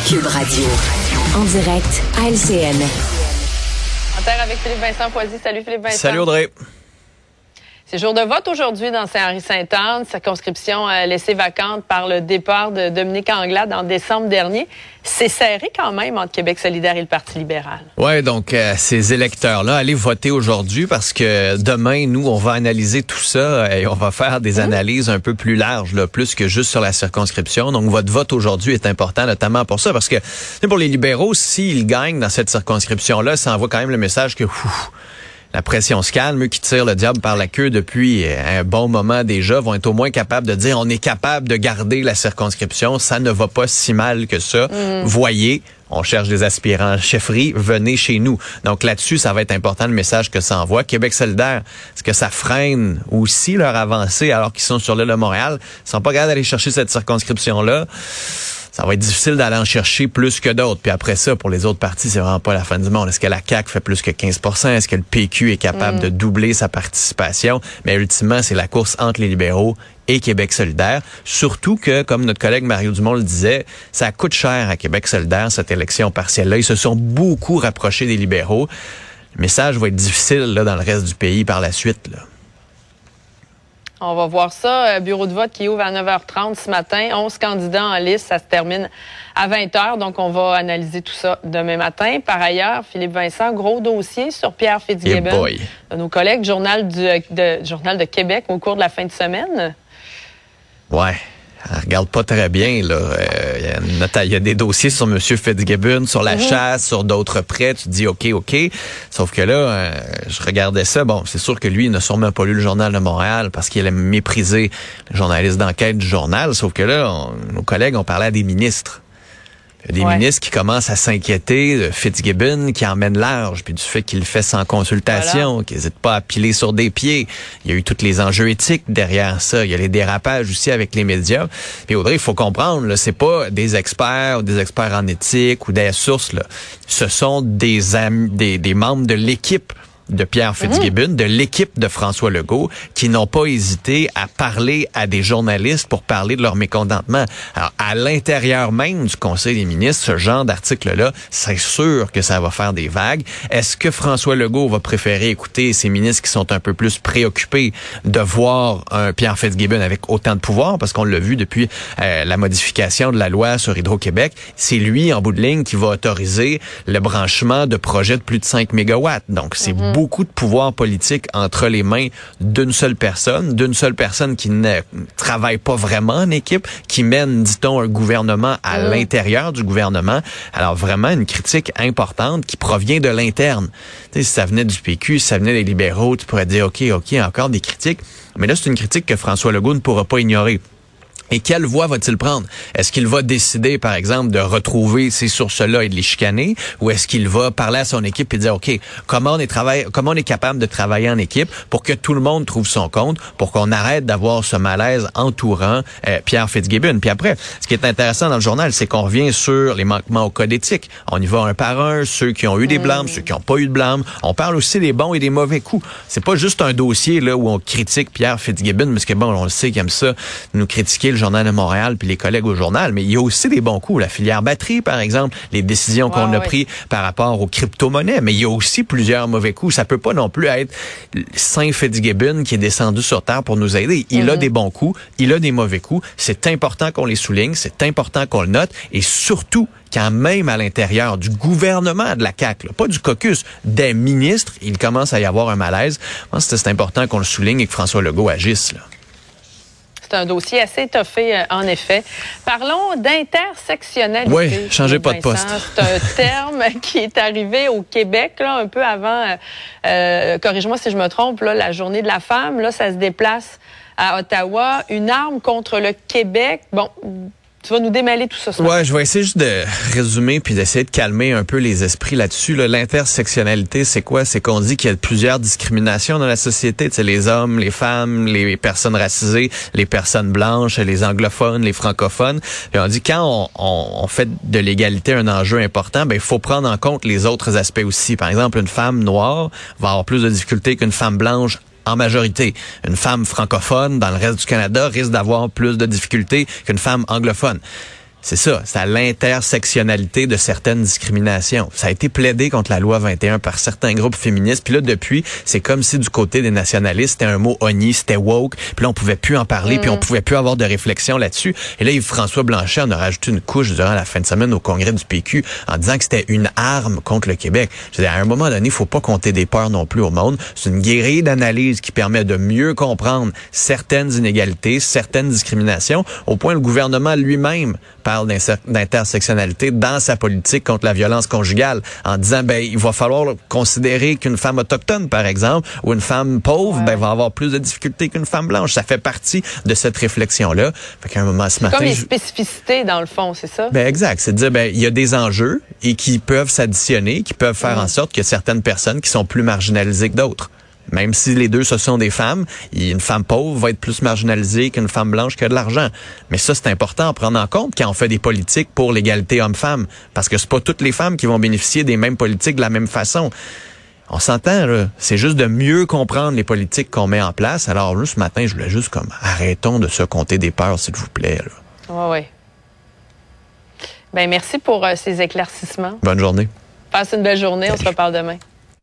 Cube Radio. En direct à LCN. En terre avec Philippe Vincent Poisy. Salut Philippe Vincent. Salut Audrey. C'est jour de vote aujourd'hui dans Saint-Henri-Sainte-Anne, circonscription euh, laissée vacante par le départ de Dominique Anglade en décembre dernier. C'est serré quand même entre Québec solidaire et le Parti libéral. Ouais, donc euh, ces électeurs-là, allez voter aujourd'hui parce que demain, nous, on va analyser tout ça et on va faire des Mmh. analyses un peu plus larges, là, plus que juste sur la circonscription. Donc votre vote aujourd'hui est important, notamment pour ça, parce que pour les libéraux, s'ils gagnent dans cette circonscription-là, ça envoie quand même le message que ouf, la pression se calme, eux qui tirent le diable par la queue depuis euh, un bon moment déjà, vont être au moins capables de dire on est capable de garder la circonscription, ça ne va pas si mal que ça. Voyez, on cherche des aspirants chefferie, venez chez nous. Donc là-dessus, ça va être important le message que ça envoie. Québec solidaire, est-ce que ça freine aussi leur avancée alors qu'ils sont sur l'île de Montréal? Ils sont pas capables d'aller chercher cette circonscription-là ça va être difficile d'aller en chercher plus que d'autres. Puis après ça, pour les autres partis, c'est vraiment pas la fin du monde. Est-ce que la CAQ fait plus que 15% Est-ce que le PQ est capable de doubler sa participation? Mais ultimement, c'est la course entre les libéraux et Québec solidaire. Surtout que, comme notre collègue Mario Dumont le disait, ça coûte cher à Québec solidaire, cette élection partielle-là. Ils se sont beaucoup rapprochés des libéraux. Le message va être difficile là, dans le reste du pays par la suite. Là. On va voir ça. Euh, Bureau de vote qui ouvre à 9h30 ce matin. 11 candidats en liste. Ça se termine à 20h. Donc, on va analyser tout ça demain matin. Par ailleurs, Philippe Vincent, gros dossier sur Pierre Eh Fitzgibbon. boy. de nos collègues Journal, du, de, Journal de Québec au cours de la fin de semaine. Ouais. Elle regarde pas très bien. là. Euh, Il y a y, a des dossiers sur M. Fitzgibbon, sur la chasse, sur d'autres prêts. Tu te dis OK, OK. Sauf que là, euh, je regardais ça. Bon, c'est sûr que lui, il n'a sûrement pas lu le journal de Montréal parce qu'il aime mépriser les journalistes d'enquête du journal. Sauf que là, on- nos collègues ont parlé à des ministres. Il y a des Ouais. ministres qui commencent à s'inquiéter de Fitzgibbon qui emmène large, puis du fait qu'il le fait sans consultation, qu'il n'hésite pas à piler sur des pieds. Il y a eu tous les enjeux éthiques derrière ça. Il y a les dérapages aussi avec les médias. Puis Audrey, il faut comprendre, c'est pas des experts ou des experts en éthique ou des sources. Là. Ce sont des, des, des membres de l'équipe de Pierre Fitzgibbon, de l'équipe de François Legault, qui n'ont pas hésité à parler à des journalistes pour parler de leur mécontentement. Alors, à l'intérieur même du Conseil des ministres, ce genre d'article-là, c'est sûr que ça va faire des vagues. Est-ce que François Legault va préférer écouter ces ministres qui sont un peu plus préoccupés de voir un Pierre Fitzgibbon avec autant de pouvoir, parce qu'on l'a vu depuis euh, la modification de la loi sur Hydro-Québec, c'est lui, en bout de ligne, qui va autoriser le branchement de projets de plus de 5 mégawatts. Donc, c'est beaucoup de pouvoir politique entre les mains d'une seule personne, d'une seule personne qui ne travaille pas vraiment en équipe, qui mène, dit-on, un gouvernement à l'intérieur du gouvernement. Alors, vraiment, une critique importante qui provient de l'interne. Si ça venait du PQ, si ça venait des libéraux, tu pourrais dire, OK, OK, encore des critiques. Mais là, c'est une critique que François Legault ne pourra pas ignorer. Et quelle voie va-t-il prendre? Est-ce qu'il va décider, par exemple, de retrouver ces sources-là et de les chicaner? Ou est-ce qu'il va parler à son équipe et dire, OK, comment on est, travail, comment on est capable de travailler en équipe pour que tout le monde trouve son compte, pour qu'on arrête d'avoir ce malaise entourant euh, Pierre Fitzgibbon? Puis après, ce qui est intéressant dans le journal, c'est qu'on revient sur les manquements au code éthique. On y va un par un, ceux qui ont eu des blâmes, ceux qui n'ont pas eu de blâme. On parle aussi des bons et des mauvais coups. C'est pas juste un dossier là où on critique Pierre Fitzgibbon, parce que bon, on le sait qu'il aime ça, nous critiquer le journal de Montréal puis les collègues au journal, mais il y a aussi des bons coups. La filière batterie, par exemple, les décisions qu'on a prises par rapport aux crypto-monnaies, mais il y a aussi plusieurs mauvais coups. Ça peut pas non plus être Saint Fitzgibbon qui est descendu sur terre pour nous aider. Il a des bons coups, il a des mauvais coups. C'est important qu'on les souligne, c'est important qu'on le note, et surtout quand même à l'intérieur du gouvernement de la CAQ, là, pas du caucus, des ministres, il commence à y avoir un malaise. Je pense que c'est important qu'on le souligne et que François Legault agisse. Là. C'est un dossier assez étoffé, euh, en effet. Parlons d'intersectionnalité. Oui, changez pas de poste. C'est un terme qui est arrivé au Québec, là, un peu avant, euh, euh, corrige-moi si je me trompe, là, la journée de la femme. Là, ça se déplace à Ottawa, une arme contre le Québec. Bon, tu vas nous démêler tout ça. Ouais, je vais essayer juste de résumer puis d'essayer de calmer un peu les esprits là-dessus. Là. L'intersectionnalité, c'est quoi? C'est qu'on dit qu'il y a plusieurs discriminations dans la société. Sais, les hommes, les femmes, les personnes racisées, les personnes blanches, les anglophones, les francophones. Et on dit quand on, on, on fait de l'égalité un enjeu important, ben il faut prendre en compte les autres aspects aussi. Par exemple, une femme noire va avoir plus de difficultés qu'une femme blanche en majorité. Une femme francophone dans le reste du Canada risque d'avoir plus de difficultés qu'une femme anglophone. C'est ça, c'est à l'intersectionnalité de certaines discriminations. Ça a été plaidé contre la loi 21 par certains groupes féministes. Puis là, depuis, c'est comme si du côté des nationalistes, c'était un mot honni, c'était woke. Puis là, on pouvait plus en parler, puis on pouvait plus avoir de réflexion là-dessus. Et là, Yves-François Blanchet en a rajouté une couche durant la fin de semaine au congrès du PQ en disant que c'était une arme contre le Québec. Je veux dire, à un moment donné, il faut pas compter des peurs non plus au monde. C'est une guérille d'analyse qui permet de mieux comprendre certaines inégalités, certaines discriminations, au point le gouvernement lui-même parle d'intersectionnalité dans sa politique contre la violence conjugale en disant ben il va falloir considérer qu'une femme autochtone par exemple ou une femme pauvre Ouais. ben va avoir plus de difficultés qu'une femme blanche ça fait partie de cette réflexion là fait qu'à un moment ce matin Comme les spécificités, dans le fond, c'est ça? ben exact, c'est de dire ben il y a des enjeux et qui peuvent s'additionner, qui peuvent faire en sorte qu'il y a certaines personnes qui sont plus marginalisées que d'autres. Même si les deux ce sont des femmes, une femme pauvre va être plus marginalisée qu'une femme blanche qui a de l'argent. Mais ça c'est important à prendre en compte quand on fait des politiques pour l'égalité homme-femme parce que c'est pas toutes les femmes qui vont bénéficier des mêmes politiques de la même façon. On s'entend, là. C'est juste de mieux comprendre les politiques qu'on met en place. Alors, là, ce matin, je voulais juste comme, arrêtons de se compter des peurs, s'il vous plaît. Oui, oui. Ben, merci pour euh, ces éclaircissements. Bonne journée. Passe une belle journée. On se reparle demain.